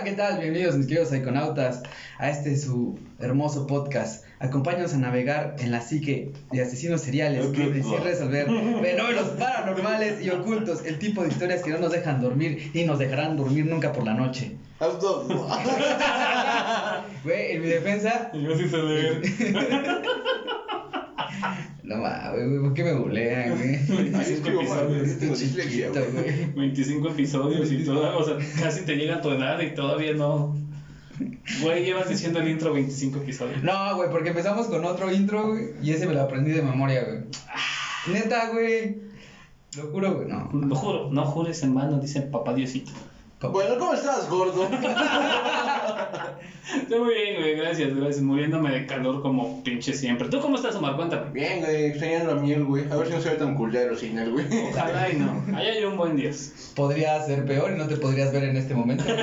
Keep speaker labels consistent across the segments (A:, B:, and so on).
A: Hola, ¿qué tal? Bienvenidos, mis queridos psiconautas, a este su hermoso podcast. Acompáñanos a navegar en la psique de asesinos seriales, y
B: va.
A: resolver fenómenos paranormales y ocultos, el tipo de historias que no nos dejan dormir y nos dejarán dormir nunca por la noche. Güey, en mi defensa,
B: Yo sí sé leer.
A: no mames, güey, ¿por qué me bulean, güey?
B: 25 episodios.
A: Estoy chiquito, güey.
B: 25 episodios y todo. O sea, casi te llega a tu edad y todavía no. Güey, llevas diciendo el intro 25 episodios.
A: No, güey, porque empezamos con otro intro, güey, y ese me lo aprendí de memoria, güey. Neta, güey. Lo juro, güey, no.
B: Lo juro, no jures en vano, dice papá Diosito.
C: Bueno, ¿cómo estás, gordo?
B: Estoy muy bien, güey, gracias, gracias. Muriéndome de calor como pinche siempre. ¿Tú cómo estás, Omar? Cuéntame.
C: Bien, güey, extrañando a miel, güey. A ver si no se ve tan culero sin él, güey.
B: Ojalá y no. Allá hay un buen Dios.
A: Podría ser peor y no te podrías ver en este momento.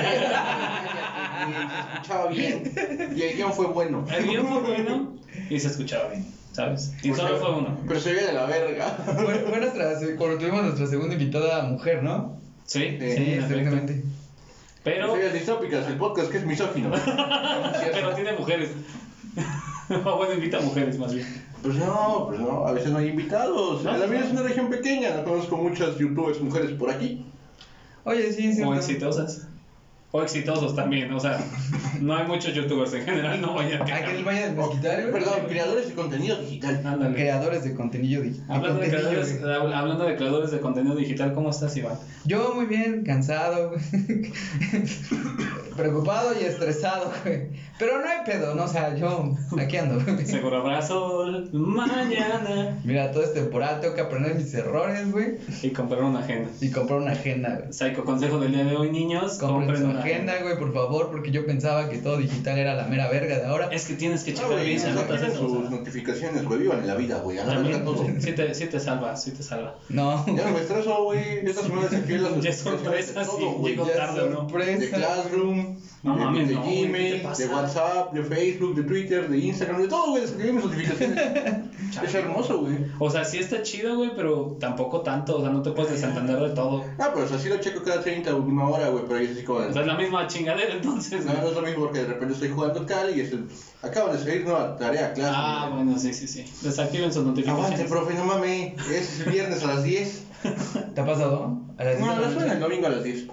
C: Y se escuchaba bien. Y el guion fue bueno.
B: El guion fue bueno y se escuchaba bien, ¿sabes? Y solo fue uno.
C: Pero se veía de la verga.
A: fue, fue nuestra, cuando tuvimos nuestra segunda invitada mujer, ¿no?
B: Sí,
C: Sí,
A: exactamente.
B: Pero,
C: Historias distópicas, el podcast que es misógino.
B: pero tiene mujeres. O bueno, invita a mujeres más bien.
C: Pues no, pues no, a veces no hay invitados.
B: No,
C: la mía
B: no.
C: es una región pequeña, no conozco muchas youtubers mujeres por aquí.
A: Oye, sí, sí.
B: O exitosas. O exitosos también, o sea, no hay muchos youtubers en general, no vayan a
A: ¿A que les vayas a desquitar?
C: Perdón, creadores de contenido digital.
B: Ándale.
A: Creadores de contenido di-
B: Hablando de,
A: contenido,
B: creadores,
A: güey.
B: hab- hablando de creadores de contenido digital, ¿cómo estás, Iván?
A: Yo muy bien, cansado. Preocupado y estresado, güey. Pero no hay pedo, ¿no? O sea, yo aquí ando, güey.
B: Seguro habrá sol mañana.
A: Mira, todo es temporal, tengo que aprender mis errores, güey.
B: Y comprar una agenda.
A: Y comprar una agenda, güey.
B: Psycho consejo del día de hoy, niños.
A: Compren
B: compren una
A: agenda, güey, por favor, porque yo pensaba que todo digital era la mera verga de ahora.
B: Es que tienes que checar bien si anotas eso. o
C: sus
B: sea.
C: notificaciones, güey, vivan la vida, güey. Todo.
B: También, sí te, sí te salva, sí te salva.
A: No.
C: Ya no me estreso, güey. Esta semana desactivé las
B: Ya sorpresa, sí,
A: Ya
B: tarde, ¿o no?
C: De. Classroom,
B: No
C: de,
B: mames,
C: de
B: no, güey, ¿qué te
C: Gmail, de WhatsApp, de Facebook, de Twitter, de Instagram, de todo, güey. Desactivé mis notificaciones. es hermoso, güey.
B: O sea, sí está chido, güey, pero tampoco tanto. O sea, no te puedes desentender de todo.
C: Ah, pues así lo checo cada 30 última hora, güey. Pero ahí es así como.
B: O sea, la misma chingadera, entonces.
C: No,
B: güey.
C: no es lo mismo porque de repente estoy jugando Cali y es el... Acaban de salir nueva tarea, clase.
B: Ah, bueno, sí, sí, sí. Desactiven sus
C: Aguante,
B: notificaciones.
C: profe, no mames. Es el viernes a las 10.
A: ¿Te ha pasado? A las
C: No,
A: diez de la
C: no suena el domingo a las 10.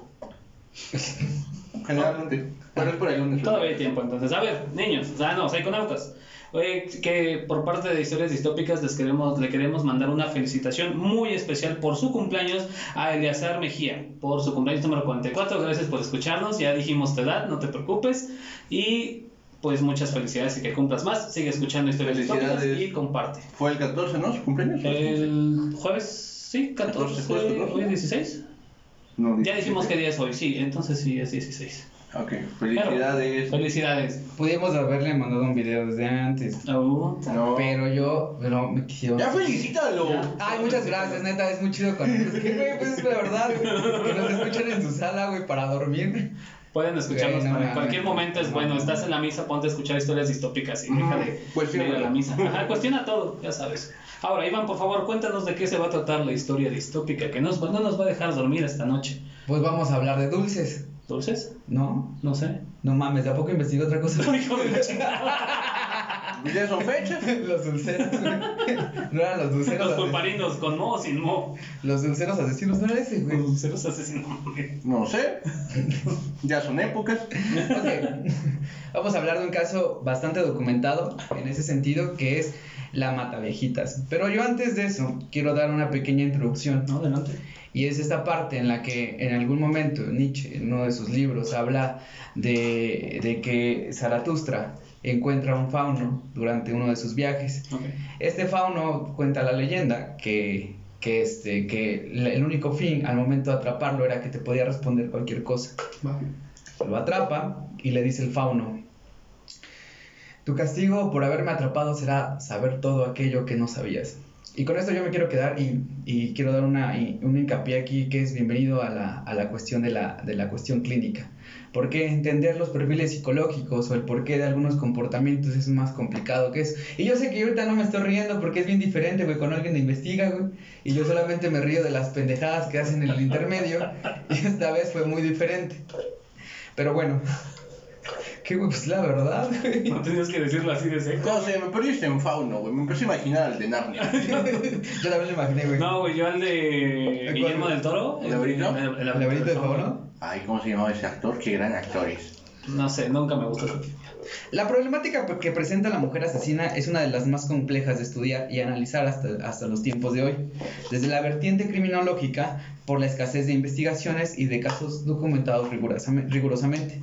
C: Generalmente. Pero es por el lunes.
B: Todavía hay tiempo, entonces. A ver, niños, o sea, no, psiconautas. Oye, que por parte de Historias Distópicas les queremos, le queremos mandar una felicitación muy especial por su cumpleaños a Eleazar Mejía, por su cumpleaños número 44. Gracias por escucharnos, ya dijimos tu edad, no te preocupes. Y pues muchas felicidades y que cumplas más. Sigue escuchando Historias Distópicas y comparte.
C: Fue el 14, ¿no? ¿Su cumpleaños?
B: El jueves, sí, 14,
C: 14, jueves 14.
B: hoy es 16.
C: No,
B: Ya
C: 17.
B: dijimos que día es hoy, sí, entonces sí es 16.
C: Ok, felicidades.
B: Felicidades.
A: Pudimos haberle mandado un video desde antes.
B: Oh,
C: No.
A: Pero yo, pero me quisieron.
C: Ya felicítalo.
A: Ay, muchas gracias, neta, es muy chido con Es que, güey, pues es la verdad, güey. Que nos escuchen en su sala, güey, para dormir.
B: Pueden escucharnos
A: Güey, no
B: cualquier momento. Es bueno, estás en la misa, ponte a escuchar historias distópicas y deja de
C: Cuestiona.
B: ir a la misa. Ajá, cuestiona todo, ya sabes. Ahora, Iván, por favor, cuéntanos de qué se va a tratar la historia distópica que nos, no nos va a dejar dormir esta noche.
A: Pues vamos a hablar de dulces,
B: ¿Dulces?
A: ¿no?
B: No sé.
A: No mames, ¿de a poco investigo otra cosa?
B: Hijo de la chingada.
C: ¿Ya son fechas?
A: los dulceros, güey. No eran los dulceros
B: Los pulparinos, con mo o sin mo.
A: Los dulceros asesinos, no era ese, güey.
B: Los dulceros asesinos.
C: No sé. Ya son épocas.
A: Ok. Vamos a hablar de un caso bastante documentado en ese sentido, que es la Mataviejitas. Pero yo antes de eso, quiero dar una pequeña introducción.
B: No, adelante.
A: Y es esta parte en la que en algún momento Nietzsche, en uno de sus libros, habla de, de que Zaratustra encuentra un fauno durante uno de sus viajes. Este fauno cuenta la leyenda que, que, este, que el único fin al momento de atraparlo era que te podía responder cualquier cosa. Lo atrapa y le dice el fauno, tu castigo por haberme atrapado será saber todo aquello que no sabías. Y con esto yo me quiero quedar y, y quiero dar una, y- un hincapié aquí que es bienvenido a la, a la cuestión de la, de la cuestión clínica. Porque entender los perfiles psicológicos o el porqué de algunos comportamientos es más complicado que eso. Y yo sé que ahorita no me estoy riendo porque es bien diferente, güey, cuando alguien investiga, güey. Y yo solamente me río de las pendejadas que hacen en el intermedio. Y esta vez fue muy diferente. Pero bueno. Qué güey, pues la verdad, güey.
B: No tenías que decirlo así de seco.
C: No sé, me perdiste en Fauno, güey. Me empecé a imaginar al de Narnia.
A: Yo también lo imaginé, güey.
B: No, güey, yo al de. Guillermo del Toro.
C: ¿El laberinto?
B: El,
A: ¿El laberinto de Fauno?
C: Ay, ¿cómo se llamaba ese actor? Qué gran actor es.
B: No sé, nunca me gustó.
A: La problemática que presenta la mujer asesina es una de las más complejas de estudiar y analizar hasta, hasta los tiempos de hoy. Desde la vertiente criminológica, por la escasez de investigaciones y de casos documentados rigurosame- rigurosamente.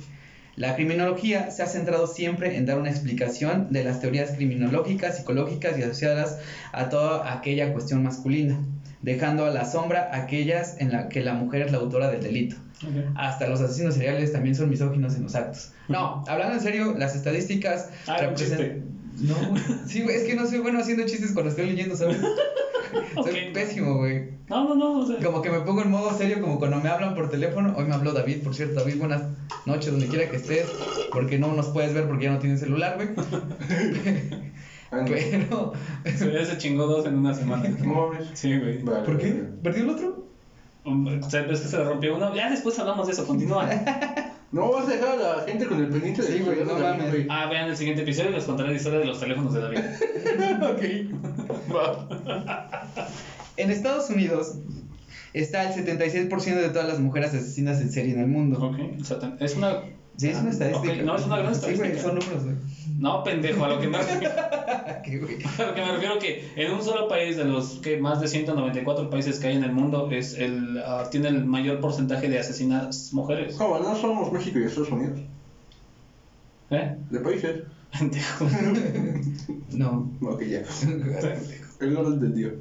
A: La criminología se ha centrado siempre en dar una explicación de las teorías criminológicas, psicológicas y asociadas a toda aquella cuestión masculina, dejando a la sombra aquellas en la que la mujer es la autora del delito. Hasta los asesinos seriales también son misóginos en los actos. No, hablando en serio, las estadísticas
B: Ah,
A: representan- No, güey. Sí, güey, es que no soy bueno haciendo chistes cuando estoy leyendo, ¿sabes? Soy pésimo, güey.
B: No, no, no. O sea,
A: Como que me pongo en modo serio, como cuando me hablan por teléfono. Hoy me habló David, por cierto. David, buenas noches, donde quiera que estés. Porque no nos puedes ver porque ya no tienes celular, güey. Pero.
B: se, ya se chingó dos en una semana.
C: ¿Cómo ves?
B: Sí, güey.
C: Vale,
A: ¿Por qué? ¿Perdió el otro?
B: Um, O sea, pero es que se le rompió uno. Ya después hablamos de eso, continúa.
C: No vas a dejar a la gente con el pendiente de
A: Sí, güey, no mames.
C: güey.
B: Ah, vean el siguiente episodio y les contaré la historia de los teléfonos de David.
A: En Estados Unidos está el 76% de todas las mujeres asesinas en serie en el mundo.
B: Ok, o sea, ten- es una.
A: Sí, es una
B: Ah,
A: estadística.
B: ok, No, es una gran
A: Sí,
B: estadística.
A: güey, son números, güey.
B: No, pendejo, a lo que me refiero. A lo que me refiero que en un solo país de los que más de 194 países que hay en el mundo es el ah, tiene el mayor porcentaje de asesinas mujeres.
C: ¿Cómo? No somos México y Estados Unidos.
B: ¿Eh?
C: De países.
B: Pendejo.
A: No.
C: Ok, ya. Él no lo entendió.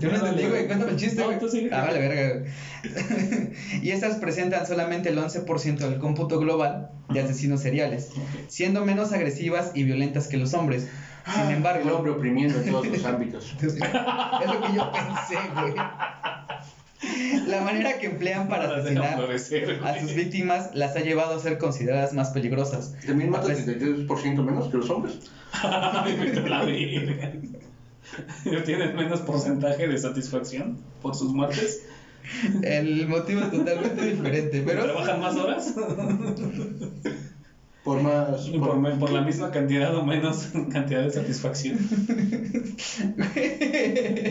A: Yo no entendí, güey. Cuéntame el chiste,
B: No,
A: güey. Ah, vale, verga. güey. y estas presentan solamente el 11% del cómputo global de asesinos seriales, siendo menos agresivas y violentas que los hombres. Sin
C: Ah, El
A: embargo,
C: hombre oprimiendo en todos los ámbitos.
A: es lo que yo pensé, güey. La manera que emplean para
B: No
A: asesinar
B: florecer,
A: a sus víctimas las ha llevado a ser consideradas más peligrosas.
C: ¿También mata
A: A pes-
C: 33% menos que los hombres?
B: ¿Tienes menos porcentaje de satisfacción por sus muertes?
A: El motivo es totalmente diferente, pero
B: ¿Trabajan más horas?
C: Por más.
B: Por, me- por la misma cantidad o menos cantidad de satisfacción.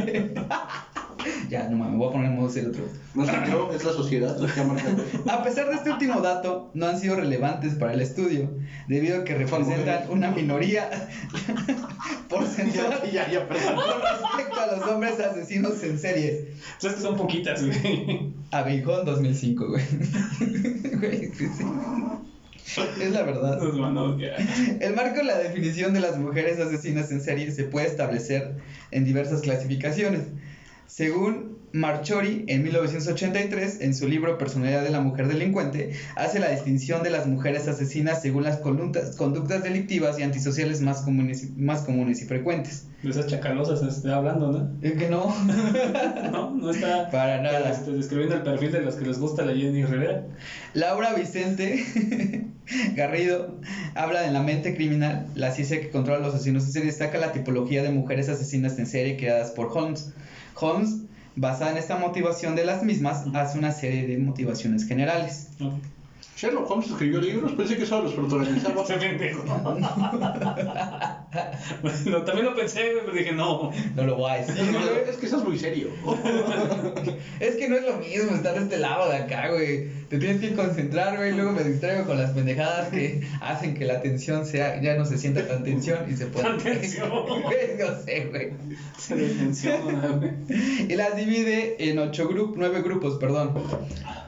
A: modo serio otro.
C: No sé yo, es la sociedad la que ha marcado.
A: A pesar de este último dato, no han sido relevantes para el estudio, debido a que representan una minoría porcentual
C: Ya, ya,
A: con respecto a los hombres asesinos en serie.
B: O sea, es que son poquitas, güey.
A: Abijón 2005, güey. Güey, sí, sí. Es la verdad. El marco de la definición de las mujeres asesinas en serie se puede establecer en diversas clasificaciones. Según Marchori, en 1983, en su libro Personalidad de la Mujer Delincuente, hace la distinción de las mujeres asesinas según las conductas, delictivas y antisociales más comunes, y- más comunes y frecuentes.
B: De esas chacalosas está hablando, ¿no?
A: Es que no,
B: No, no está
A: para nada.
B: este, describiendo el perfil de los que les gusta la Jenny Rivera.
A: Laura Vicente Garrido habla de la mente criminal, la ciencia que controla a los asesinos en serie, destaca la tipología de mujeres asesinas en serie creadas por Holmes. Holmes, basada en esta motivación de las mismas, hace una serie de motivaciones generales.
C: Sherlock Holmes escribió libros, pensé que solo los protagonizaba.
B: Ese pendejo. No, también lo pensé, güey, pero dije, no.
A: No lo voy a decir.
C: Que- Es que estás muy serio.
A: Es que no es lo mismo estar de este lado de acá, güey. Te tienes que concentrar, güey. Luego me distraigo con las pendejadas que hacen que la tensión sea, ya no se sienta tan tensión y se pueda.
B: Tan tensión.
A: No sé, güey.
B: Se güey.
A: Y las divide en ocho grupos, nueve grupos, perdón.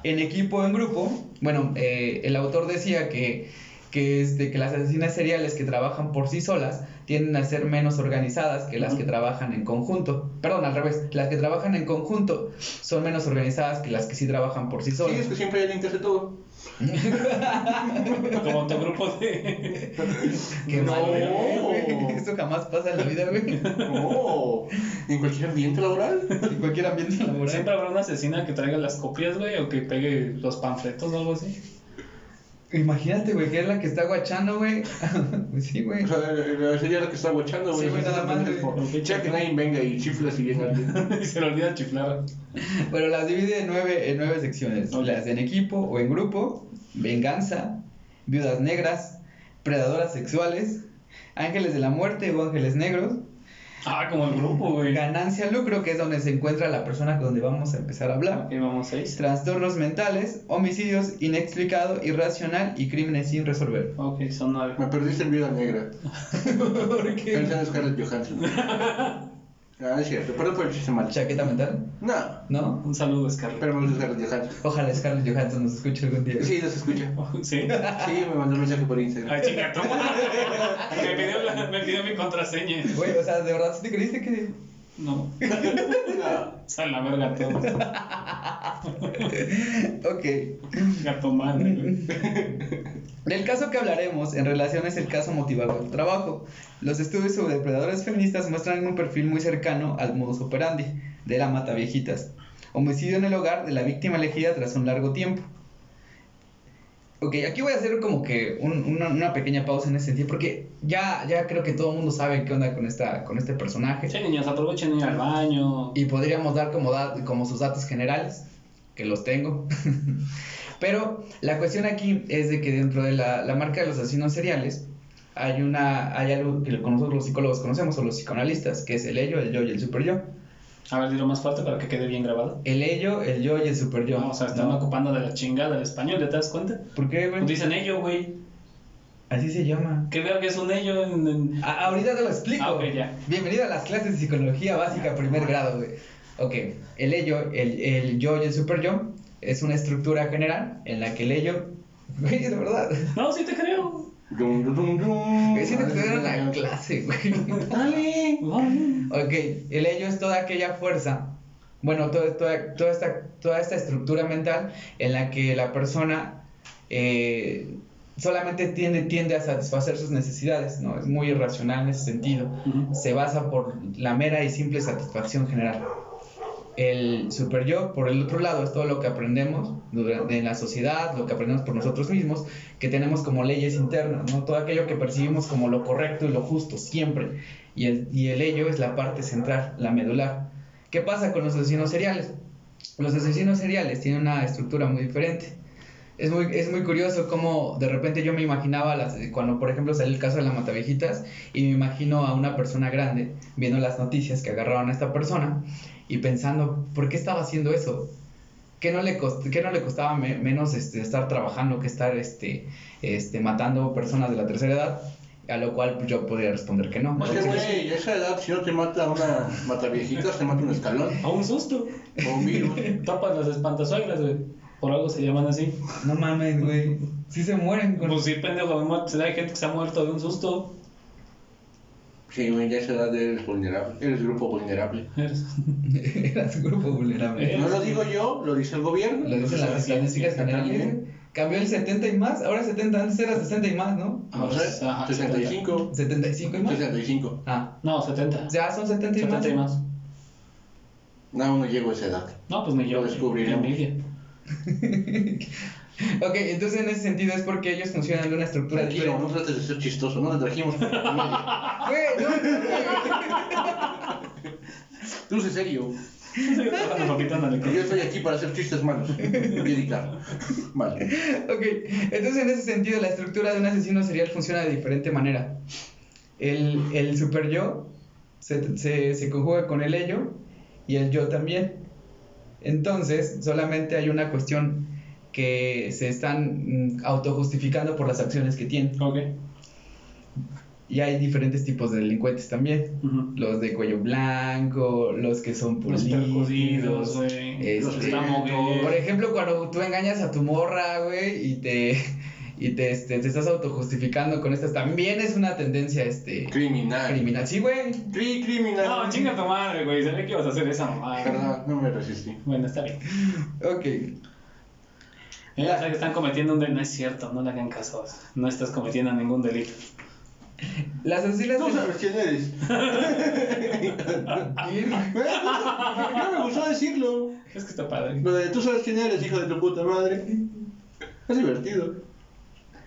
A: En equipo o en grupo. Bueno, eh, el autor decía que, que, este, que las asesinas seriales que trabajan por sí solas tienden a ser menos organizadas que las que trabajan en conjunto. Perdón, al revés. Las que trabajan en conjunto son menos organizadas que las que sí trabajan por sí
C: Sí,
A: solas.
C: es que siempre hay alguien que hace todo.
B: Como tu grupo de.
A: Qué
C: No.
A: mal, güey. Eso jamás pasa en la vida, güey.
C: No. ¿En cualquier ambiente laboral?
A: En cualquier ambiente laboral.
B: Siempre habrá una asesina que traiga las copias, güey, o que pegue los panfletos o algo así.
A: Imagínate, güey, que es la que está guachando, güey. sí, güey.
C: O sea, sería la que está guachando, güey.
A: Sí, güey, nada más.
C: Ya que nadie venga y chifla si llega alguien.
B: y se le olvida chiflar.
A: Bueno, las divide en nueve, en nueve secciones.
B: Ok.
A: Las en equipo o en grupo, venganza, viudas negras, predadoras sexuales, ángeles de la muerte o ángeles negros,
B: Ah, como el grupo, güey.
A: ganancia, lucro, que es donde se encuentra la persona con donde vamos a empezar a hablar,
B: Ok, vamos seis.
A: trastornos mentales, homicidios inexplicado, irracional y crímenes sin resolver.
B: Ok, son nueve.
C: Me perdiste en Viuda Negra.
A: ¿Por qué?
C: Pensé en Scarlett Johansson. Ah, es cierto. Perdón por el chiste mal.
A: ¿Chaqueta mental?
C: No,
A: ¿No?
B: Un saludo, Scarlett.
C: pero me gusta Scarlett Johansson.
A: Ojalá Scarlett Johansson nos escuche algún día.
C: Sí, los escucha.
B: Sí.
C: Sí, me mandó un mensaje por Instagram.
B: Ay, chinga, tu madre. me, pidió la- me pidió mi contraseña.
A: Güey, o sea, ¿de verdad te creíste que...?
B: No,
C: No.
B: sal la verga todos.
A: Ok.
B: Gato madre, güey.
A: Del caso que hablaremos en relación es el caso motivador del trabajo. Los estudios sobre depredadores feministas muestran un perfil muy cercano al modus operandi de la mata viejitas. Homicidio en el hogar de la víctima elegida tras un largo tiempo. Ok, aquí voy a hacer como que un- una, una pequeña pausa en ese sentido, porque ya, ya creo que todo el mundo sabe qué onda con, esta, con este personaje.
B: Sí, niños, aprovechen ir al baño.
A: Y podríamos dar como, da- como sus datos generales, que los tengo. Pero la cuestión aquí es de que dentro de la, la marca de los asesinos seriales hay, una, hay algo que nosotros los psicólogos conocemos, o los psicoanalistas, que es el ello, el yo y el super yo.
B: A ver, dilo más fuerte para que quede bien grabado.
A: El ello, el yo y el super yo.
B: No, o sea, están
A: ¿no?
B: ocupando de la chingada el español, ¿ya te das cuenta?
A: ¿Por qué, güey?
B: Dicen ello, güey.
A: Así se llama.
B: ¿Qué verga es un ello en, en-
A: A- ahorita te lo explico.
B: Ah, ya.
A: Bienvenido a las clases de psicología básica, primer grado, güey. Ok, el ello, el, el yo y el super yo es una estructura general en la que el ello, güey, es verdad.
B: No, sí te creo.
C: Dum,
A: que una clase, güey.
C: Dale.
B: Vale.
A: Ok, el ello es toda aquella fuerza, bueno, toda, toda, toda, esta, toda esta estructura mental en la que la persona eh, solamente tiende, tiende a satisfacer sus necesidades, ¿no? Es muy irracional en ese sentido. Se basa por la mera y simple satisfacción general. El super yo, por el otro lado, es todo lo que aprendemos en la sociedad, lo que aprendemos por nosotros mismos, que tenemos como leyes internas, ¿no? Todo aquello que percibimos como lo correcto y lo justo, siempre. Y el, y el ello es la parte central, la medular. ¿Qué pasa con los asesinos seriales? Los asesinos seriales tienen una estructura muy diferente. Es muy, es muy curioso cómo de repente yo me imaginaba, las, cuando por ejemplo salió el caso de la Matavejitas, y me imagino a una persona grande viendo las noticias que agarraron a esta persona y pensando, ¿por qué estaba haciendo eso? ¿Qué no le, cost- qué no le costaba me- menos este, estar trabajando que estar este, este, matando personas de la tercera edad? A lo cual pues, yo podría responder que no.
C: Es que, güey, esa edad, si no te mata una mataviejita, te mata un escalón
B: A un susto.
C: o un virus.
B: Tapan las espantasuegras, güey. Por algo se llaman así.
A: No mames, güey. Sí se mueren con...
B: Pues sí, pendejo, muerto. Hay gente que se ha muerto de un susto.
C: Sí, güey, ya a esa edad eres vulnerable. Eres grupo vulnerable.
A: Era su grupo vulnerable.
B: Eh.
C: No lo digo yo, lo dice el gobierno.
A: Lo dicen las estadísticas generales.
C: También.
A: Cambió el 70 y más, ahora 70, antes era 60 y más, ¿no?
C: No sé,
B: Ajá,
C: 65.
A: 75 y más.
C: 65.
A: Ah,
B: No, 70.
A: ya son 70 y
B: 70
A: más.
B: y más.
C: No, no llego a esa edad.
B: No, pues ni yo.
C: Lo descubriremos.
A: Ok, entonces en ese sentido es porque ellos funcionan de una estructura
C: Tranquilo, no
A: diferente.
C: trates de ser chistoso, no te trajimos por la comedia.
A: Güey, no, no,
C: Tú sé serio. Yo estoy aquí para hacer chistes malos y editar. Vale.
A: Ok, entonces en ese sentido la estructura de un asesino serial funciona de diferente manera. El, el super yo se, se, se conjuga con el ello y el yo también. Entonces, solamente hay una cuestión que se están mm, autojustificando por las acciones que tienen.
B: Ok.
A: Y hay diferentes tipos de delincuentes también.
B: Ujú.
A: Los de cuello blanco, los que son
B: Los güey. Los que
A: este,
B: están moviendo.
A: Por ejemplo, cuando tú engañas a tu morra, güey, y te y te, este, te estás autojustificando con estas, también es una tendencia este
C: Criminal.
A: criminal. Sí, güey.
C: Cri criminal.
B: No, chinga tu madre, güey. Sabía que ibas a hacer esa mamada.
C: Perdón, no me resistí.
B: Bueno, está bien.
A: Ok.
B: Ellos saben que están cometiendo un delito. No es cierto, no le hagan caso. No estás cometiendo ningún delito.
A: Las asesinas
C: Tú sabes quién eres. No me gustó decirlo.
B: Es que está padre.
C: De tú sabes quién eres, hijo de tu puta madre. Es divertido.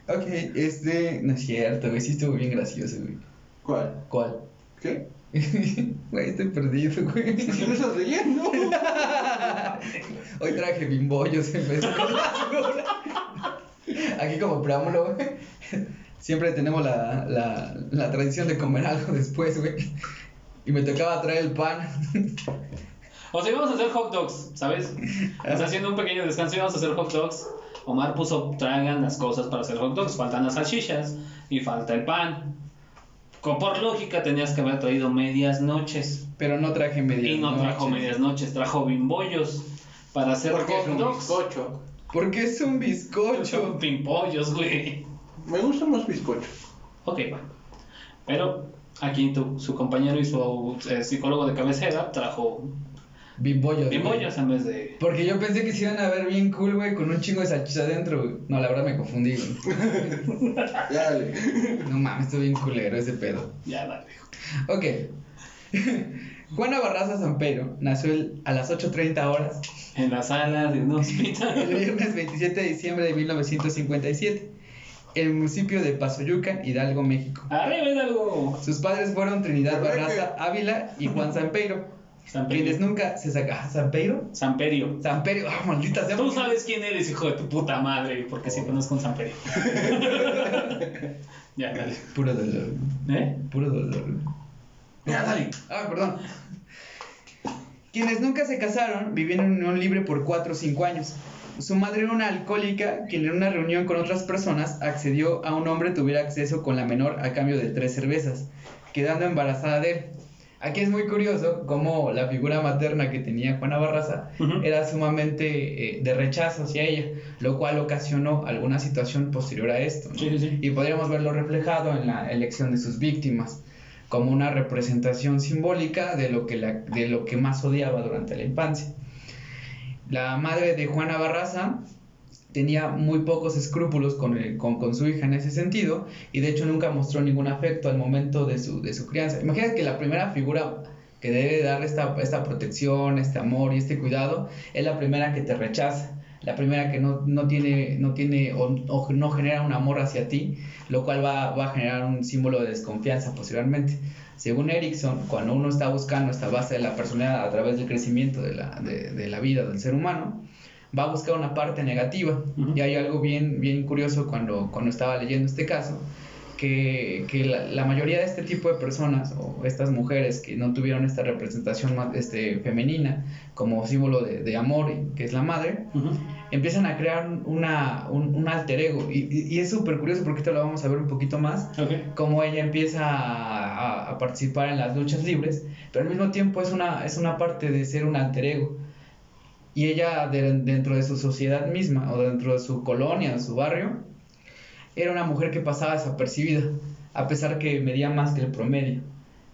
A: Ok, este. No es cierto, güey. Sí estuvo bien gracioso, güey.
C: ¿Cuál?
A: ¿Cuál?
C: ¿Qué?
A: Güey, estoy perdido, güey.
C: ¿Qué me estás leyendo?
A: Hoy traje bimbollos en vez de. Aquí como preámbulo, güey. Siempre tenemos la, la, la tradición de comer algo después, güey. Y me tocaba traer el pan.
B: O sea, íbamos a hacer hot dogs, ¿sabes? O sea, haciendo un pequeño descanso íbamos a hacer hot dogs. Omar puso, traigan las cosas para hacer hot dogs. Faltan las salchichas y falta el pan. Por lógica tenías que haber traído medias noches.
A: Pero no traje medias
B: Y no trajo
A: noches.
B: medias noches, trajo bimbollos para hacer
C: Porque es
B: hot
C: un
B: dogs.
C: bizcocho.
A: Porque es un
B: Son
A: bizcocho.
B: pimpollos, güey.
C: Me gustan los bizcochos.
B: Ok, va. Pero aquí tu, su compañero y su eh, psicólogo de cabecera trajo
A: Bimbollos.
B: bimbollos en vez de.
A: Porque yo pensé que se iban a ver bien cool, güey, con un chingo de salchicha adentro, güey. No, la verdad me confundí, güey.
C: Dale.
A: No mames, estoy bien culero ese pedo.
B: Ya, dale.
A: Ok. Juana Barraza Sampero nació el- a las 8.30 horas
B: En la sala de un
A: el
B: hospital.
A: viernes 27 de diciembre de 1957 en el municipio de Pasoyuca, Hidalgo, México.
B: Arriba Hidalgo.
A: Sus padres fueron Trinidad
C: ¿Verdad
A: Barraza Ávila y Juan Sampeiro, quienes nunca se sacaron. ¿Sampeiro?
B: San Perio.
A: Samperio, ah, maldita sea.
B: Tú sabes quién eres, hijo de tu puta madre, porque si conozco un San Perio. ya, dale.
A: Puro dolor,
B: ¿Eh?
A: puro dolor.
B: Ya, dale.
A: Ah, perdón. Quienes nunca se casaron vivieron en unión libre por 4 o 5 años. Su madre era una alcohólica quien en una reunión con otras personas accedió a un hombre tuviera acceso con la menor a cambio de tres cervezas, quedando embarazada de él. Aquí es muy curioso cómo la figura materna que tenía Juana Barraza era sumamente eh, de rechazo hacia ella, lo cual ocasionó alguna situación posterior a esto. ¿no?
B: Sí, sí, sí.
A: Y podríamos verlo reflejado en la elección de sus víctimas, como una representación simbólica de lo que, la- de lo que más odiaba durante la infancia. La madre de Juana Barraza tenía muy pocos escrúpulos con, el- con, con su hija en ese sentido y de hecho nunca mostró ningún afecto al momento de su, de su crianza. Imagínate que la primera figura que debe darle esta, esta protección, este amor y este cuidado es la primera que te rechaza, la primera que no, no tiene, no tiene o, o no genera un amor hacia ti, lo cual va, va a generar un símbolo de desconfianza posteriormente. Según Erickson, cuando uno está buscando esta base de la personalidad a través del crecimiento de la, de, de la vida del ser humano, va a buscar una parte negativa.
B: Ujú.
A: Y hay algo bien, bien curioso cuando, cuando estaba leyendo este caso, que, que la, la mayoría de este tipo de personas, o estas mujeres que no tuvieron esta representación ma- este, femenina como símbolo de, de amor, que es la madre,
B: Ujú.
A: empiezan a crear una, un, un alter ego. Y, y- y es súper curioso porque esto lo vamos a ver un poquito más
B: Ok.
A: cómo ella empieza a, a- a participar en las luchas libres, pero al mismo tiempo es una, es una parte de ser un alter ego. Y ella de- dentro de su sociedad misma o dentro de su colonia, de su barrio, era una mujer que pasaba desapercibida, a pesar que medía más que el promedio.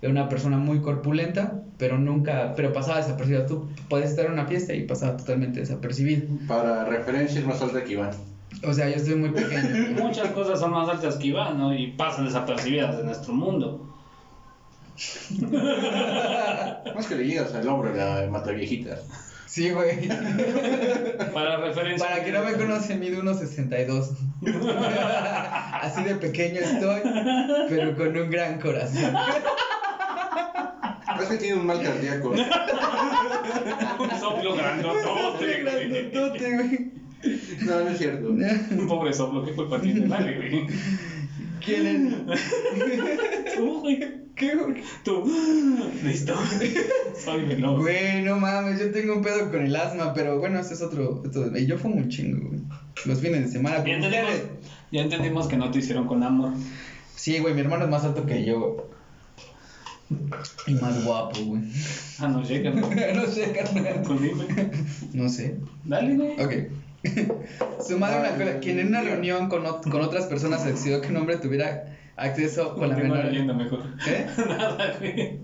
A: Era una persona muy corpulenta, pero nunca, pero pasaba desapercibida. Tú podías estar en una fiesta y pasaba totalmente desapercibida.
C: Para referencia es más alta que Iván.
A: O sea, yo estoy muy pequeño.
B: Muchas cosas son más altas que Iván, ¿no? Y pasan desapercibidas en nuestro mundo.
C: Más que le llegas al hombro de la mataviejitas.
A: Sí, güey.
B: Para referencia.
A: Para que no me conocen, mido unos 62. Así de pequeño estoy, pero con un gran corazón.
C: Es que tiene un mal cardíaco.
B: Un soplo grandotote, güey.
A: Grandotote, güey.
C: No, no es cierto.
B: Un pobre soplo, ¿qué culpa tiene? Dale, güey.
A: ¿Quién es?
B: Tú, güey.
A: ¿Qué, güey?
B: Tú. Listo. Soy veloz.
A: Güey, no mames, yo tengo un pedo con el asma, pero bueno, ese es otro. y yo fumo un chingo, güey. Los fines de semana.
B: Ya entendimos, ya entendimos que no te hicieron con amor.
A: Sí, güey, mi hermano es más alto que yo. Y más guapo, güey.
B: Ah, no llega, ¿no?
A: no carnal.
B: Pues dime.
A: No sé.
B: Dale, güey.
A: Ok. Su madre me acuerda, quien en una reunión con, ot- con otras personas decidió que un hombre tuviera acceso con la menor.
B: leyendo mejor.
A: ¿Eh?
B: Nada, güey.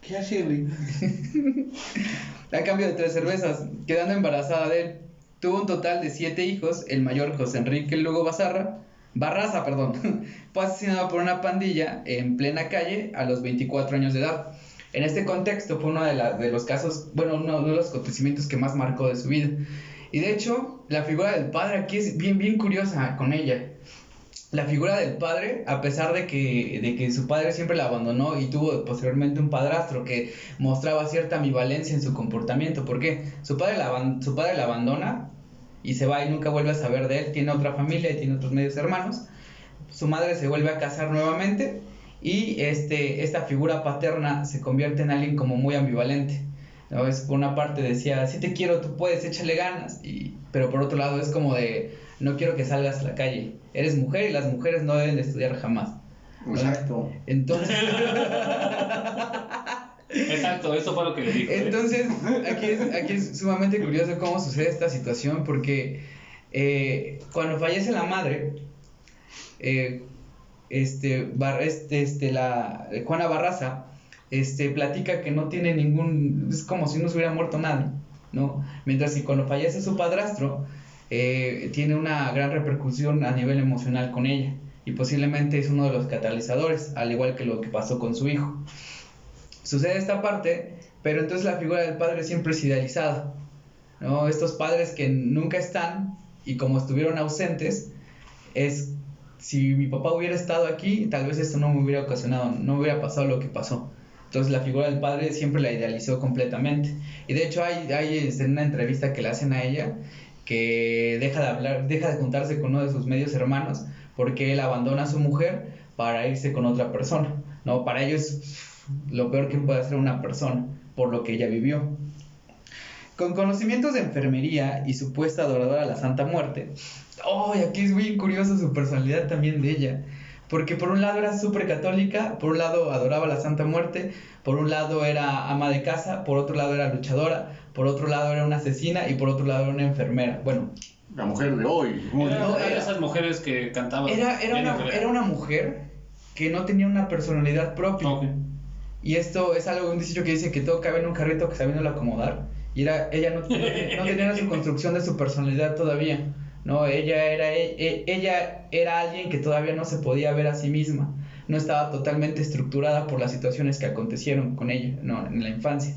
C: ¿Qué hace, güey?
A: A cambio de tres cervezas, quedando embarazada de él. Tuvo un total de siete hijos, el mayor José Enrique Lugo Bazarra, Barraza, perdón, fue asesinado por una pandilla en plena calle a los 24 años de edad. En este contexto fue uno de, la- de los casos, bueno, uno de los acontecimientos que más marcó de su vida. Y de hecho, la figura del padre aquí es bien, bien curiosa con ella. La figura del padre, a pesar de que, de que su padre siempre la abandonó y tuvo posteriormente un padrastro que mostraba cierta ambivalencia en su comportamiento. ¿Por qué? Su padre la, su padre la abandona y se va y nunca vuelve a saber de él. Tiene otra familia y tiene otros medios hermanos. Su madre se vuelve a casar nuevamente y este, esta figura paterna se convierte en alguien como muy ambivalente. ¿No? Es, por una parte decía, sí te quiero, tú puedes, échale ganas, y, pero por otro lado es como de, no quiero que salgas a la calle, eres mujer y las mujeres no deben de estudiar jamás.
C: Exacto.
A: Entonces,
B: Exacto, eso fue lo que le dijo. ¿eh?
A: entonces aquí, es, aquí es sumamente curioso cómo sucede esta situación porque eh, cuando fallece la madre, eh, este, Bar- este, este, la, Juana Barraza este, platica que no tiene ningún, es como si no se hubiera muerto nadie, ¿no? Mientras que cuando fallece su padrastro, eh, tiene una gran repercusión a nivel emocional con ella y posiblemente es uno de los catalizadores, al igual que lo que pasó con su hijo. Sucede esta parte, pero entonces la figura del padre siempre es idealizada, ¿no? Estos padres que nunca están y como estuvieron ausentes, es si mi papá hubiera estado aquí, tal vez esto no me hubiera ocasionado, no hubiera pasado lo que pasó. Entonces la figura del padre siempre la idealizó completamente. Y de hecho hay, hay este, en una entrevista que le hacen a ella que deja de hablar, deja de juntarse con uno de sus medios hermanos porque él abandona a su mujer para irse con otra persona. No, para ellos es lo peor que puede hacer una persona por lo que ella vivió. Con conocimientos de enfermería y supuesta adoradora a la Santa Muerte, oh, y aquí es muy curioso su personalidad también de ella. Porque por un lado era súper católica, por un lado adoraba la Santa Muerte, por un lado era ama de casa, por otro lado era luchadora, por otro lado era una asesina y por otro lado era una enfermera. Bueno,
C: La mujer de hoy.
B: Era,
A: No,
B: era esas mujeres que cantaban.
A: era, era, una,
B: enfermera.
A: era una mujer que no tenía una personalidad propia. Y esto es algo, un dicho que dice que todo cabe en un carrito que sabiéndolo acomodar. Y era, ella no, no, no tenía su construcción de su personalidad todavía. No, ella era, e- e- ella era alguien que todavía no se podía ver a sí misma. No estaba totalmente estructurada por las situaciones que acontecieron con ella no, en la infancia.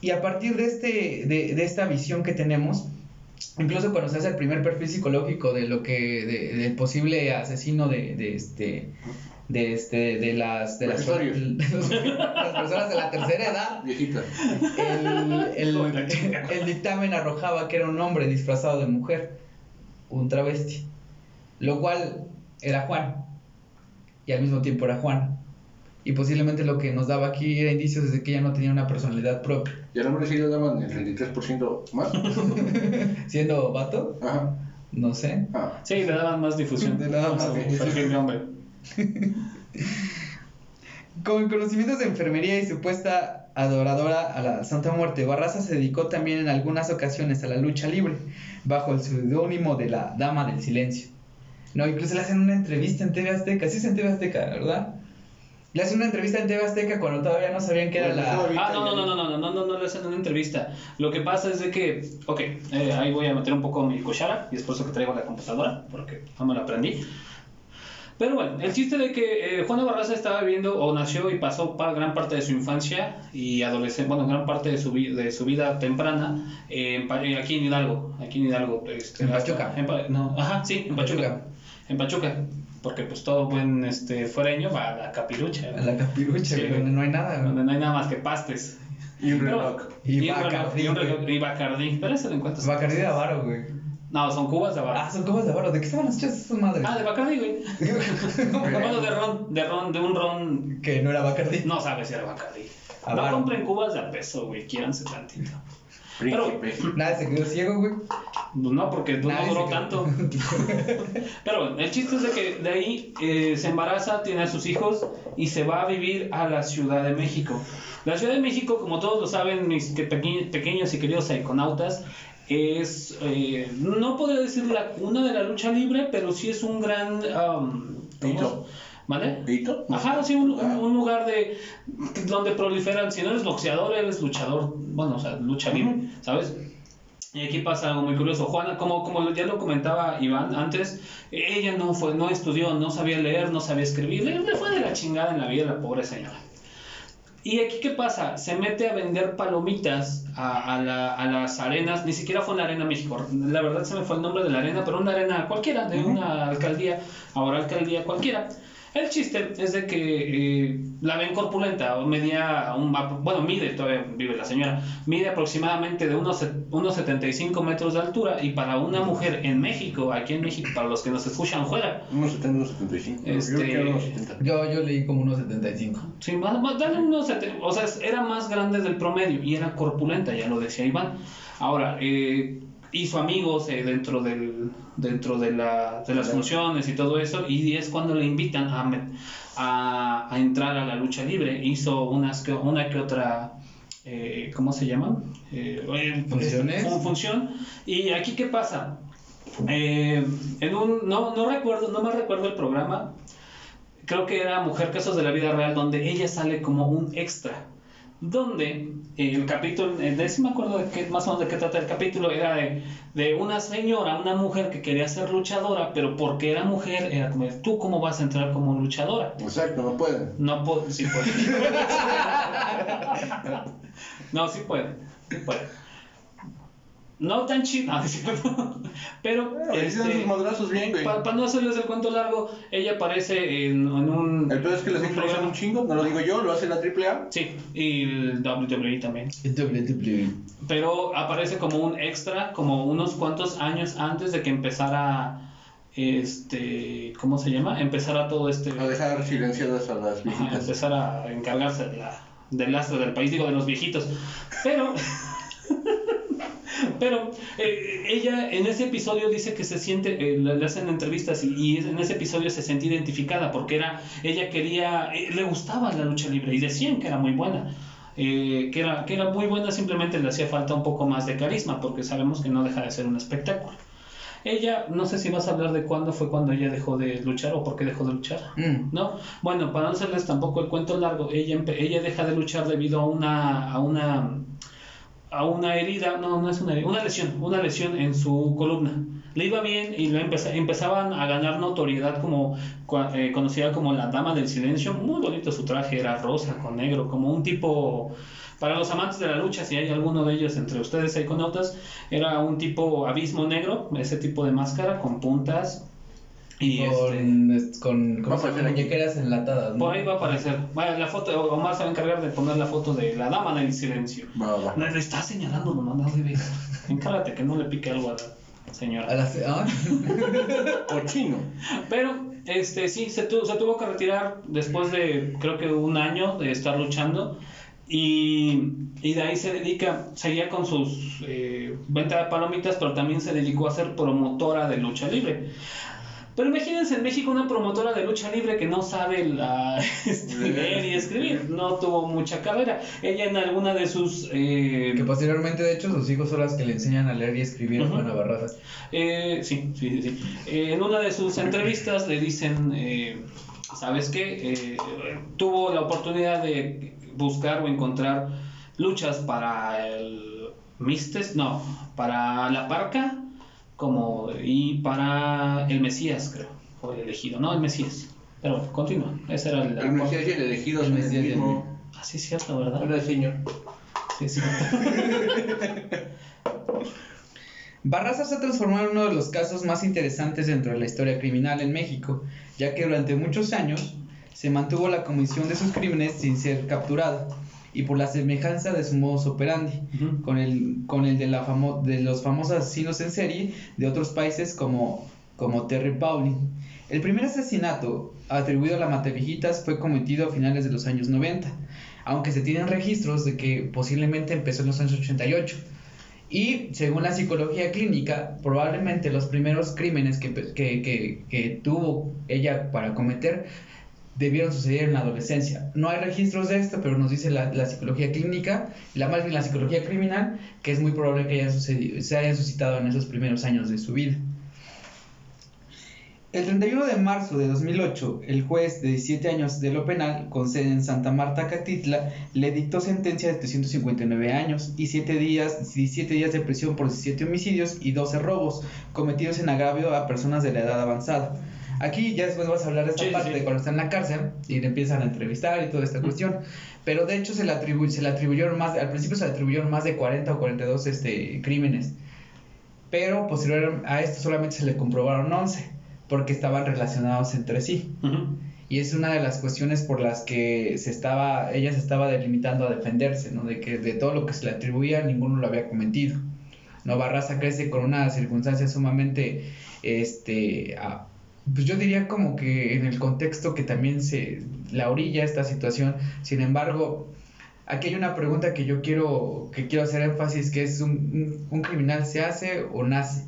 A: Y a partir de, este, de, de esta visión que tenemos, incluso cuando se hace el primer perfil psicológico de lo que de- del posible asesino de, de este de este de las de las,
C: Profesorios.
A: de los- las personas de la tercera edad
C: Viejita.
A: el, el, el dictamen arrojaba que era un hombre disfrazado de mujer un travesti lo cual era Juan y al mismo tiempo era Juan y posiblemente lo que nos daba aquí era indicios de que ella no tenía una personalidad propia
C: Y al hombre sí le daban el 33% más.
A: siendo vato
C: Ajá.
A: no sé
C: Ah.
B: Sí, le daban más difusión.
A: Le daban más
B: a su
A: difusión.
B: de hombre.
A: Con conocimientos de enfermería y supuesta adoradora a la Santa Muerte, Barraza se dedicó también en algunas ocasiones a la lucha libre, bajo el seudónimo de la Dama del Silencio. No, incluso le hacen una entrevista en TV Azteca, sí es en TV Azteca, ¿verdad? Le hacen una entrevista en TV Azteca cuando todavía no sabían que era la...
B: Ah, no, no, no, no, no, no, no, no, no le hacen una entrevista. Lo que pasa es de que, ok, eh, ahí voy a meter un poco mi cuchara y es por eso que traigo la computadora, porque no me la aprendí. Pero bueno, el chiste de que eh, Juana Barraza estaba viviendo o nació y pasó pa- gran parte de su infancia y adolescencia, bueno, gran parte de su, vi- de su vida temprana eh, en eh, aquí en Hidalgo, aquí en Hidalgo. este,
A: En
B: hasta-
A: Pachuca.
B: en Pa- no, ajá, sí, en Pachuca.
A: Pachuca.
B: En Pachuca, porque pues todo buen este, fuereño va a la capirucha.
A: A la capirucha,
B: Sí,
A: donde no hay nada.
B: Donde no hay nada más que pastes.
C: Y un
B: Pero-
C: reloj.
A: Y
B: un reloj,
A: Bacardí,
B: y un reloj, y Bacardí. Pero ese lo encuentras.
A: Bacardí de Avaro, güey.
B: No, son cubas de
A: Ah,
B: Bacardí.
A: son cubas de Avaro. ¿De qué estaban las chas esas madres?
B: Ah, de Bacardí, güey. bueno, de ron, de ron, de un ron.
A: Que no era Bacardí.
B: No sabes si era Bacardí.
A: Ah,
B: No
A: varo.
B: compren cubas de a peso, güey. Quiéranse tantito. Pero-.
A: Nadie se quedó ciego, güey.
B: Pues no, porque no duró tanto. Pero bueno, el chiste es de que de ahí eh, se embaraza, tiene a sus hijos y se va a vivir a la Ciudad de México. La Ciudad de México, como todos lo saben, mis que peque- pequeños y queridos iconautas, es, eh, no podría decir la cuna de la lucha libre, pero sí es un gran... um, ¿cómo
C: Hito.
B: se- ¿Vale?
C: ¿Hito?
B: Ajá, sí, un, un-
C: Ah.
B: un lugar de donde proliferan, si no eres boxeador, eres luchador, bueno, o sea, lucha libre, ¿sabes? Y aquí pasa algo muy curioso. Juana, como, como ya lo comentaba Iván antes, ella no fue, no estudió, no sabía leer, no sabía escribir, le, le fue de la chingada en la vida la pobre señora. Y aquí, ¿qué pasa? Se mete a vender palomitas a, a la- a las arenas, ni siquiera fue en la Arena México, la verdad se me fue el nombre de la arena, pero una arena cualquiera, de una alcaldía, ahora alcaldía cualquiera. El chiste es de que eh, la ven corpulenta, medía, un, bueno, mide, todavía vive la señora, mide aproximadamente de unos, unos 75 metros de altura y para una mujer en México, aquí en México, para los que nos escuchan fuera,
C: Unos 70, unos 75.
B: Este-
C: Yo unos 70.
A: Yo, yo leí como unos 75.
B: Sí, más, más- dale unos sete- o sea, era más grande del promedio y era corpulenta, ya lo decía Iván. Ahora, eh, hizo amigos eh, dentro del dentro de, la, de las funciones y todo eso y es cuando le invitan a, a, a entrar a la lucha libre. Hizo unas que, una que otra, eh, ¿cómo se llama? Eh, eh,
A: ¿Funciones?
B: fun- función. Y aquí, ¿qué pasa? Eh, en un, no, no recuerdo, no me recuerdo el programa, creo que era Mujer Casos de la Vida Real, donde ella sale como un extra. Donde el capítulo, eh, de sí me acuerdo de qué, más o menos de qué trata el capítulo, era de, de una señora, una mujer que quería ser luchadora, pero porque era mujer, era como, ¿tú cómo vas a entrar como luchadora?
C: Exacto, no pueden.
B: No puedo, sí puede. no, sí puede, sí puede. No tan chido, no, es cierto. pero este,
C: sus madrazos bien, güey.
B: para no hacerles el cuento largo, ella aparece en, en un.
C: El peor es que les
B: programa.
C: un chingo, no lo digo yo, lo hace la AAA.
B: Sí, y el WWE también.
A: Doble, doble.
B: Pero aparece como un extra, como unos cuantos años antes de que empezara. Este. ¿Cómo se llama? Empezara todo este.
C: A dejar silenciadas a las
B: Ajá,
C: viejitas.
B: empezar a encargarse de la, del lastre del país, digo, de los viejitos. Pero, pero eh, ella en ese episodio dice que se siente, eh, le hacen entrevistas y, y en ese episodio se sentía identificada porque era, ella quería, eh, le gustaba la lucha libre y decían que era muy buena. eh, que, era, que era muy buena, simplemente le hacía falta un poco más de carisma, porque sabemos que no deja de ser un espectáculo. Ella, no sé si vas a hablar de cuándo fue cuando ella dejó de luchar o por qué dejó de luchar.
A: Mm.
B: ¿no? Bueno, para no hacerles tampoco el cuento largo, ella, ella deja de luchar debido a una, a una, a una herida, no, no es una herida, una lesión, una lesión en su columna. Le iba bien y lo empeza- empezaban a ganar notoriedad como eh, conocida como la Dama del Silencio. Muy bonito su traje, era rosa con negro, como un tipo para los amantes de la lucha, si hay alguno de ellos entre ustedes psiconautas, era un tipo abismo negro, ese tipo de máscara con puntas y este,
A: Con, es- con,
C: aquí.
A: muñequeras enlatadas. ¿no?
B: por ahí va a aparecer. Bueno, la foto, Omar se va a encargar de poner la foto de la dama del silencio.
C: Va, va.
B: No, le está señalando nomás, no debe. Encárgate que no le pique algo a la señora.
A: A las- ah,
C: Cochino.
B: Pero, este, sí, se, tu- se tuvo que retirar después de, creo que un año de estar luchando. Y, y de ahí se dedica, seguía con sus eh, venta de palomitas, pero también se dedicó a ser promotora de lucha libre. Pero imagínense en México una promotora de lucha libre que no sabe la, este, leer y escribir, no tuvo mucha carrera. Ella en alguna de sus... eh,
A: que posteriormente, de hecho, sus hijos son las que le enseñan a leer y escribir a
B: Ujú.
A: Juana Barraza.
B: Eh, sí, sí, sí. sí. Eh, en una de sus entrevistas le dicen, eh, ¿sabes qué? Eh, tuvo la oportunidad de buscar o encontrar luchas para el Mistes, no, para la Parca como, y para el Mesías, creo, fue el elegido, no el Mesías. Pero bueno, continúa. Ese era el...
C: El Mesías y el elegido
A: El Mesías el-
C: mismo.
B: Ah, sí, es cierto, ¿verdad?
C: Era el señor.
B: Sí, es cierto.
A: Barraza se transformó en uno de los casos más interesantes dentro de la historia criminal en México, ya que durante muchos años se mantuvo la comisión de sus crímenes sin ser capturado, y por la semejanza de su modus operandi
B: Ujú.
A: con el, con el de, la famo- de los famosos asesinos en serie de otros países como, como Terry Paulin. El primer asesinato atribuido a la Matevijitas fue cometido a finales de los años 90, aunque se tienen registros de que posiblemente empezó en los años 88. Y según la psicología clínica, probablemente los primeros crímenes que, que, que- que tuvo ella para cometer debieron suceder en la adolescencia. No hay registros de esto, pero nos dice la, la psicología clínica, la más bien la psicología criminal, que es muy probable que haya sucedido, se haya suscitado en esos primeros años de su vida. El 31 de marzo de 2008, el juez de 17 años de lo penal, con sede en Santa Marta, Catitla, le dictó sentencia de 359 años y 7 días, 17 días de prisión por 17 homicidios y 12 robos cometidos en agravio a personas de la edad avanzada. Aquí ya después vas a hablar de esta
B: Sí,
A: parte
B: sí.
A: de cuando está en la cárcel y le empiezan a entrevistar y toda esta cuestión. Pero de hecho se le, atribu- se le atribuyeron más, al principio se le atribuyeron más de 40 o 42 este, crímenes. Pero posterior a esto solamente se le comprobaron 11 porque estaban relacionados entre sí. Y es una de las cuestiones por las que se estaba, ella se estaba delimitando a defenderse, ¿no? De que de todo lo que se le atribuía, ninguno lo había cometido. ¿no? Barraza crece con una circunstancia sumamente, este, a- pues yo diría como que en el contexto que también se la orilla esta situación, sin embargo, aquí hay una pregunta que yo quiero, que quiero hacer énfasis, que es un, un, un criminal se hace o nace,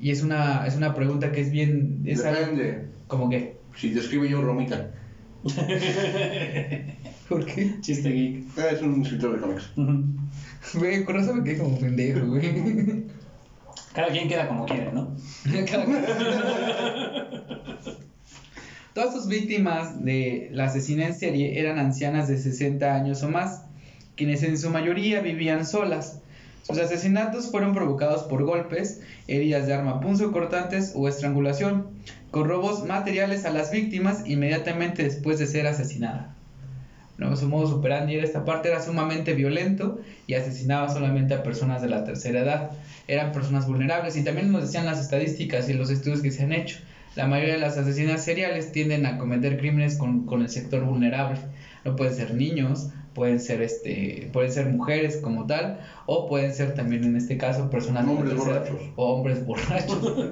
A: y es una, es una pregunta que es bien, es algo
C: Depende.
A: como que,
C: Si te escribe yo Romita.
A: ¿por qué?
B: Chiste geek.
C: Ah, Es un escritor de cómics.
A: Güey, con eso me quedé como pendejo, güey.
B: Cada quien queda como quiere, ¿no?
A: Todas sus víctimas de la asesina en serie eran ancianas de 60 años o más, quienes en su mayoría vivían solas. Sus asesinatos fueron provocados por golpes, heridas de arma punzocortantes o estrangulación, con robos materiales a las víctimas inmediatamente después de ser asesinada. ¿No? Su modo operandi era esta parte, era sumamente violento y asesinaba solamente a personas de la tercera edad. Eran personas vulnerables y también nos decían las estadísticas y los estudios que se han hecho. La mayoría de las asesinas seriales tienden a cometer crímenes con, con el sector vulnerable. No pueden ser niños, pueden ser este, pueden ser mujeres como tal, o pueden ser también en este caso personas
C: Hombres borrachos.
A: o hombres borrachos.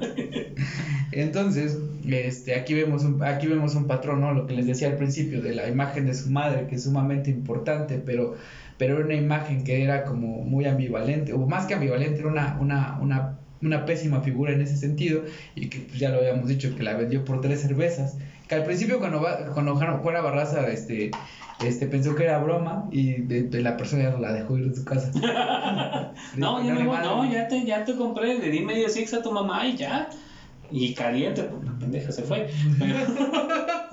A: Entonces, este, aquí vemos un, aquí vemos un patrón, ¿no? Lo que les decía al principio de la imagen de su madre, que es sumamente importante, pero, pero era una imagen que era como muy ambivalente, o más que ambivalente, era una, una, una, una pésima figura en ese sentido, y que pues, ya lo habíamos dicho, que la vendió por tres cervezas. Que al principio cuando, va- cuando Juana Barraza este, este, pensó que era broma, y de, de la persona ya la dejó ir de su casa.
B: No, ya me no, ya te, ya te compré, le di medio six a tu mamá y ya. Y caliente, porque la pendeja se fue. Pero-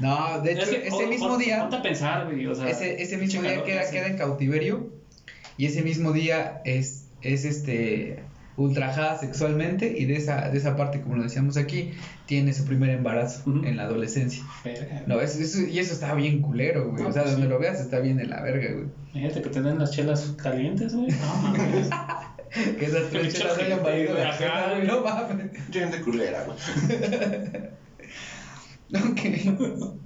A: No, de hecho,
B: Es que,
A: ese
B: o-
A: mismo
B: o-
A: día...
B: A pensar, güey, o sea.
A: ese, ese mismo día queda, queda en cautiverio y ese mismo día es, es este ultrajada sexualmente y de esa, de esa parte, como lo decíamos aquí, tiene su primer embarazo en la adolescencia.
B: Verga.
A: No, eso, eso- y eso está bien culero, güey.
B: No,
A: o sea,
B: pues
A: donde
B: sí.
A: lo veas está bien de la verga, güey.
B: Imagínate que te den las chelas calientes, güey. No mames.
A: Que esas tres
B: Mucha
A: chelas hayan valido la
B: ajá,
A: güey. No mames.
C: Gente culera, güey.
A: Ok.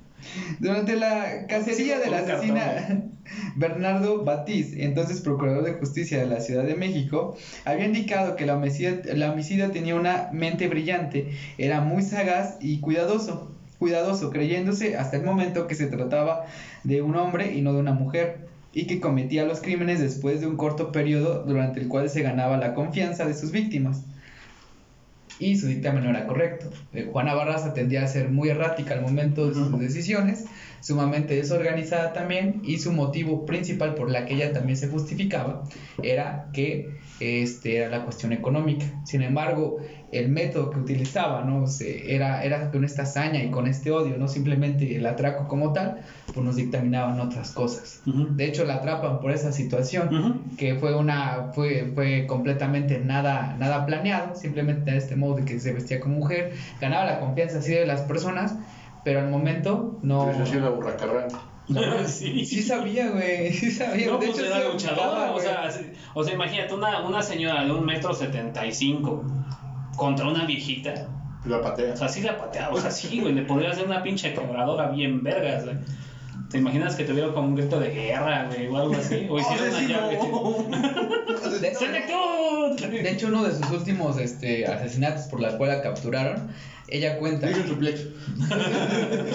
A: Durante la cacería de la
B: Con un
A: asesina Bernardo Batiz, entonces procurador de justicia de la Ciudad de México, había indicado que la homicida, la homicida tenía una mente brillante, era muy sagaz y cuidadoso, cuidadoso, creyéndose hasta el momento que se trataba de un hombre y no de una mujer, y que cometía los crímenes después de un corto periodo durante el cual se ganaba la confianza de sus víctimas y su dictamen no era correcto. Eh, Juana Barraza tendía a ser muy errática al momento de sus decisiones, sumamente desorganizada también, y su motivo principal por la que ella también se justificaba era que este, era la cuestión económica. Sin embargo, el método que utilizaba ¿no? Se- era, era con esta hazaña y con este odio, no simplemente el atraco como tal, pues nos dictaminaban otras cosas.
B: Ujú.
A: De hecho, la atrapan por esa situación
B: Ujú.
A: que fue una fue fue completamente nada nada planeado simplemente de este modo de que se vestía como mujer ganaba la confianza así de las personas pero al momento no
C: Pero se hacía la burracarrán.
A: no,
B: Sí.
A: sí sabía güey sí sabía
B: No,
A: de
B: pues
A: hecho
B: era
A: sí
B: luchadora, o
A: güey.
B: sea, o sea, imagínate una, una señora de un metro setenta y cinco contra una viejita.
C: La patea.
B: O sea, sí la pateaba, o sea, sí, güey, le podría hacer una pinche quebradora bien vergas, güey. ¿Te imaginas que tuviera como un grito de guerra, güey, o algo así? O hiciera una llave.
A: de, hecho uno de sus últimos este asesinatos por la cual la capturaron ella cuenta.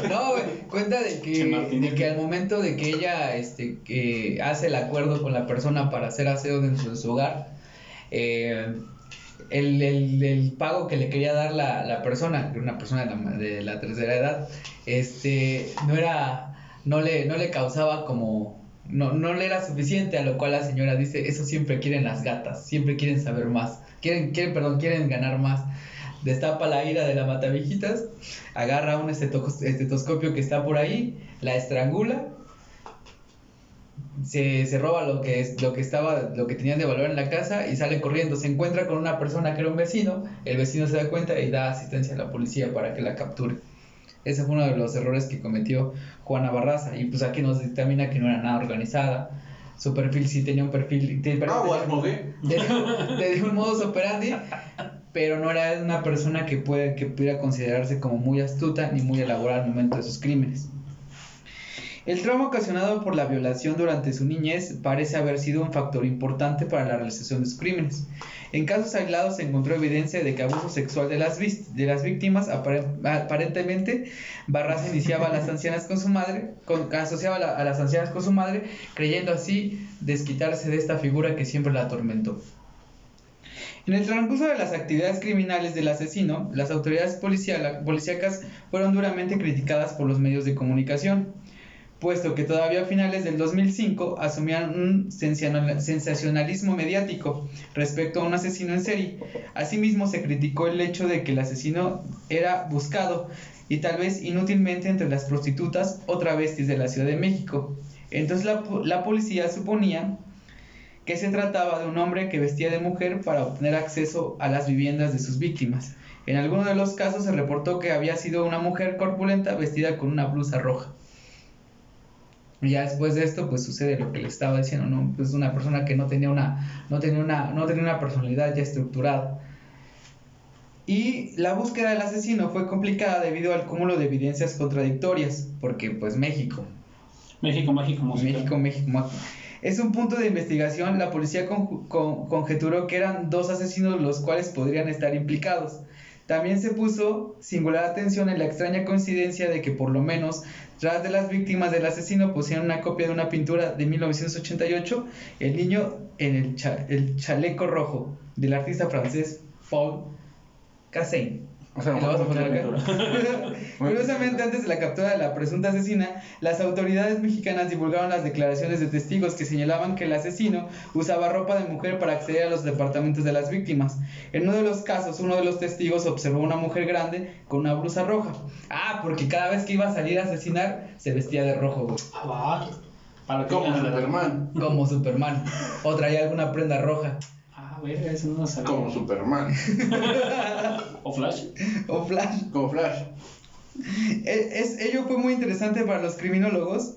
A: No, güey, cuenta de que, de que al momento de que ella este, que hace el acuerdo con la persona para hacer aseo dentro de su hogar, eh, el, el- el pago que le quería dar la, la persona, una persona de la, de la tercera edad, este, no era, no le, no le causaba como, no, no le era suficiente, a lo cual la señora dice, eso siempre quieren las gatas, siempre quieren saber más, quieren, quieren, perdón, quieren ganar más. Destapa la ira de la matavijitas, agarra un esteto- estetoscopio que está por ahí, la estrangula, se, se roba lo que es, lo que estaba, lo que tenían de valor en la casa y sale corriendo. Se encuentra con una persona que era un vecino, el vecino se da cuenta y da asistencia a la policía para que la capture. Ese fue uno de los errores que cometió Juana Barraza. Y pues aquí nos dictamina que no era nada organizada. Su perfil sí tenía un perfil. te- tenía-
C: mogué.
A: tenía, tenía un modus operandi, pero no era una persona que, puede, que pudiera considerarse como muy astuta ni muy elaborada al momento de sus crímenes. El trauma ocasionado por la violación durante su niñez parece haber sido un factor importante para la realización de sus crímenes. En casos aislados se encontró evidencia de que abuso sexual de las, víctimas, aparentemente, Barras iniciaba a las ancianas con su madre, asociaba a las ancianas con su madre, creyendo así desquitarse de esta figura que siempre la atormentó. En el transcurso de las actividades criminales del asesino, las autoridades policíacas fueron duramente criticadas por los medios de comunicación puesto que todavía a finales del 2005 asumían un sensacionalismo mediático respecto a un asesino en serie. Asimismo, se criticó el hecho de que el asesino era buscado y tal vez inútilmente entre las prostitutas o travestis de la Ciudad de México. Entonces la, la policía suponía que se trataba de un hombre que vestía de mujer para obtener acceso a las viviendas de sus víctimas. En algunos de los casos se reportó que había sido una mujer corpulenta vestida con una blusa roja. Y ya después de esto, pues sucede lo que le estaba diciendo, ¿no? Pues una persona que no tenía una, no tenía una, no tenía una personalidad ya estructurada. Y la búsqueda del asesino fue complicada debido al cúmulo de evidencias contradictorias, porque pues México.
B: México, México,
A: México, México, México. Es un punto de investigación, la policía conjeturó que eran dos asesinos los cuales podrían estar implicados. También se puso singular atención en la extraña coincidencia de que por lo menos tras de las víctimas del asesino pusieron una copia de una pintura de 1988, El niño en el, el chaleco rojo, del artista francés Paul Cassagne. Curiosamente, antes de la captura de la presunta asesina, las autoridades mexicanas divulgaron las declaraciones de testigos que señalaban que el asesino usaba ropa de mujer para acceder a los departamentos de las víctimas. En uno de los casos, uno de los testigos observó una mujer grande con una blusa roja. Ah, porque cada vez que iba a salir a asesinar, se vestía de rojo,
C: Ah, Como Superman.
A: Como Superman. O traía alguna prenda roja.
C: Como Superman.
B: o Flash.
A: O Flash.
C: Como Flash.
A: E, es, ello fue muy interesante para los criminólogos,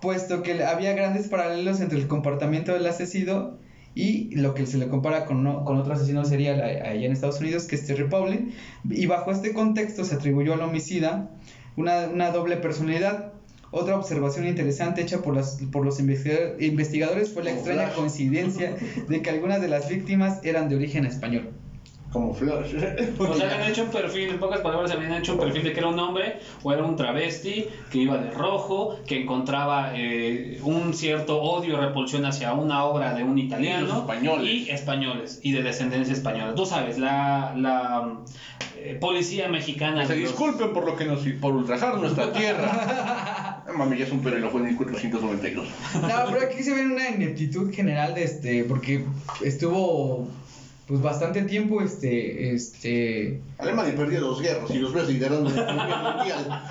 A: puesto que había grandes paralelos entre el comportamiento del asesino y lo que se le compara con, con otro asesino serial allá en Estados Unidos, que es Terry Powley. Y bajo este contexto se atribuyó al homicida una, una doble personalidad otra observación interesante hecha por, las, por los investigadores fue la extraña coincidencia de que algunas de las víctimas eran de origen español.
C: Como Flash.
B: o sea, habían hecho un perfil, en pocas palabras, habían hecho un perfil de que era un hombre o era un travesti que iba de rojo, que encontraba eh, un cierto odio y repulsión hacia una obra de un italiano. Y españoles. Y de descendencia española. Tú sabes, la, la eh, policía mexicana.
C: Se disculpen por lo que nos por ultrajar nuestra tierra. Mami, ya es un pero fue en 1492.
A: No, pero aquí se ve una ineptitud general de este, porque estuvo pues bastante tiempo este este
C: Alemania perdió dos guerras y los ves liderando el mundial.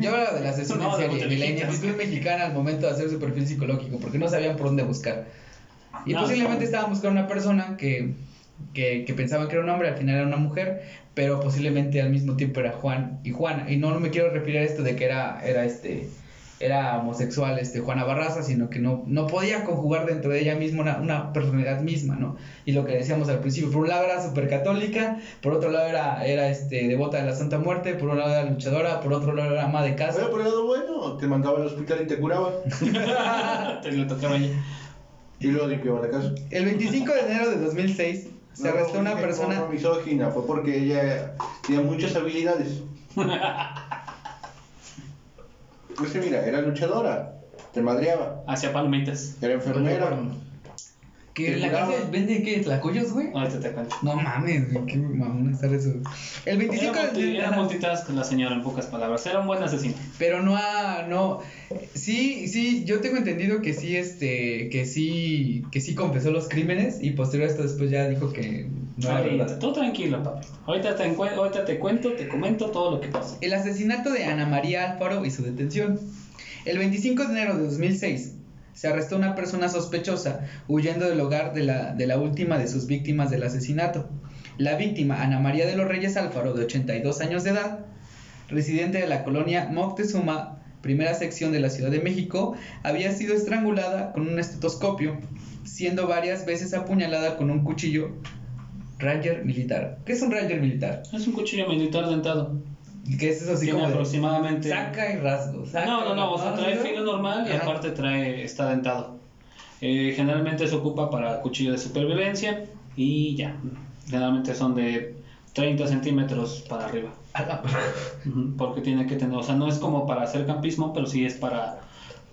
A: Yo hablaba de la sesión en serie, de la ineptitud mexicana al momento de hacer su perfil psicológico, porque no sabían por dónde buscar. Y posiblemente estaban buscando una persona que que, que, pensaban que era un hombre, al final era una mujer, pero posiblemente al mismo tiempo era Juan y Juana. Y no, me quiero referir a esto de que era, era este era homosexual este Juana Barraza, sino que no, no podía conjugar dentro de ella misma una, una, personalidad misma, ¿no? Y lo que decíamos al principio, por un lado era súper católica, por otro lado era, era este, devota de la Santa Muerte, por un lado era luchadora, por otro lado era ama de casa.
C: Pero por el lado bueno, te mandaba al hospital y te curaba.
B: te lo tocaba
C: Y luego limpiaba la casa.
A: El 25 de enero de 2006 se arrestó una persona.
C: No misógina, fue porque ella tenía muchas habilidades. pues mira, era luchadora, te madreaba.
B: Hacía palomitas.
C: Era enfermera.
A: ¿Que la cárcel vende qué? ¿Tlacoyos, güey?
B: Ahorita te cuento.
A: No mames, güey, qué mamón estar eso. El 25
B: era, multi, era multitask la señora, en pocas palabras. Era un buen asesino.
A: Pero no ha, no. Sí, sí, yo tengo entendido que sí, este, que sí, que sí confesó los crímenes y posterior a esto después ya dijo que no era verdad.
B: Tú tranquilo, papi. Ahorita te, ahorita te cuento, te comento todo lo que pasa.
A: El asesinato de Ana María Alfaro y su detención. El 25 de enero de 2006, se arrestó una persona sospechosa huyendo del hogar de la, de la última de sus víctimas del asesinato. La víctima, Ana María de los Reyes Alfaro, de 82 años de edad, residente de la colonia Moctezuma, primera sección de la Ciudad de México, había sido estrangulada con un estetoscopio, siendo varias veces apuñalada con un cuchillo Ranger militar. ¿Qué es un Ranger militar?
B: Es un cuchillo militar dentado.
A: ¿Qué es eso así
B: Tiene
A: como de
B: aproximadamente.
A: saca y rasgo? saca
B: No, no, no, o sea, trae filo normal y
A: Ajá.
B: aparte trae, está dentado. Eh, generalmente se ocupa para cuchillo de supervivencia y ya. Generalmente son de 30 centímetros para arriba.
A: A la-
B: Ujú, Porque tiene que tener, o sea, no es como para hacer campismo, pero sí es para,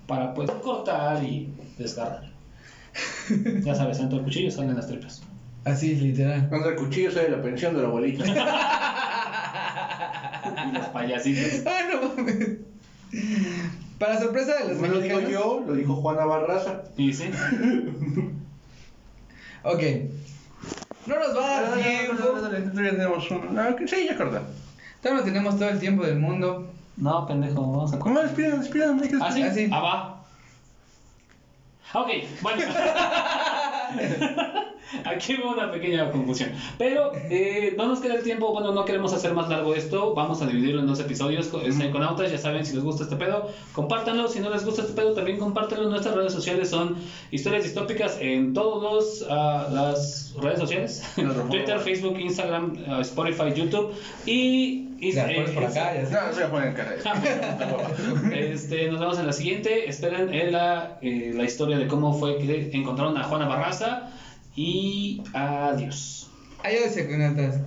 B: para pues cortar y desgarrar. Ya sabes, dentro del cuchillo salen las tripas.
A: Así, literal.
C: Cuando el cuchillo sale de la pensión de la abuelita.
B: Y los payasitos.
A: Ay, no mames. Para sorpresa de los
C: No lo digo yo, lo dijo Juana Barraza.
B: Y sí,
A: Ok. No nos va a dar tiempo.
C: Todavía tenemos un. Ah, ok, sí, ya corta.
A: Todavía no tenemos todo el tiempo del mundo.
B: no, pendejo, vamos a
C: ¿Cómo despidan, despidan? hay que
B: ¿Ah, sí?
A: Ah, sí.
B: Ah, va. Ok, bueno. Aquí hubo una pequeña confusión. Pero eh, no nos queda el tiempo, bueno, no queremos hacer más largo esto. Vamos a dividirlo en dos episodios con Psychonautas. Ya saben, si les gusta este pedo, compártanlo. Si no les gusta este pedo, también compártanlo. Nuestras redes sociales son historias distópicas en todas las redes sociales: Twitter, Facebook, Instagram, ah, Spotify, YouTube. Y. y
A: Ya, pones por acá, ya
C: No,
A: sé.
C: no se voy a poner en cara.
B: Este, nos vemos en la siguiente. Esperen en la, eh, la historia de cómo fue que encontraron a Juana Barraza. Y adiós.
A: Adiós, secundatas.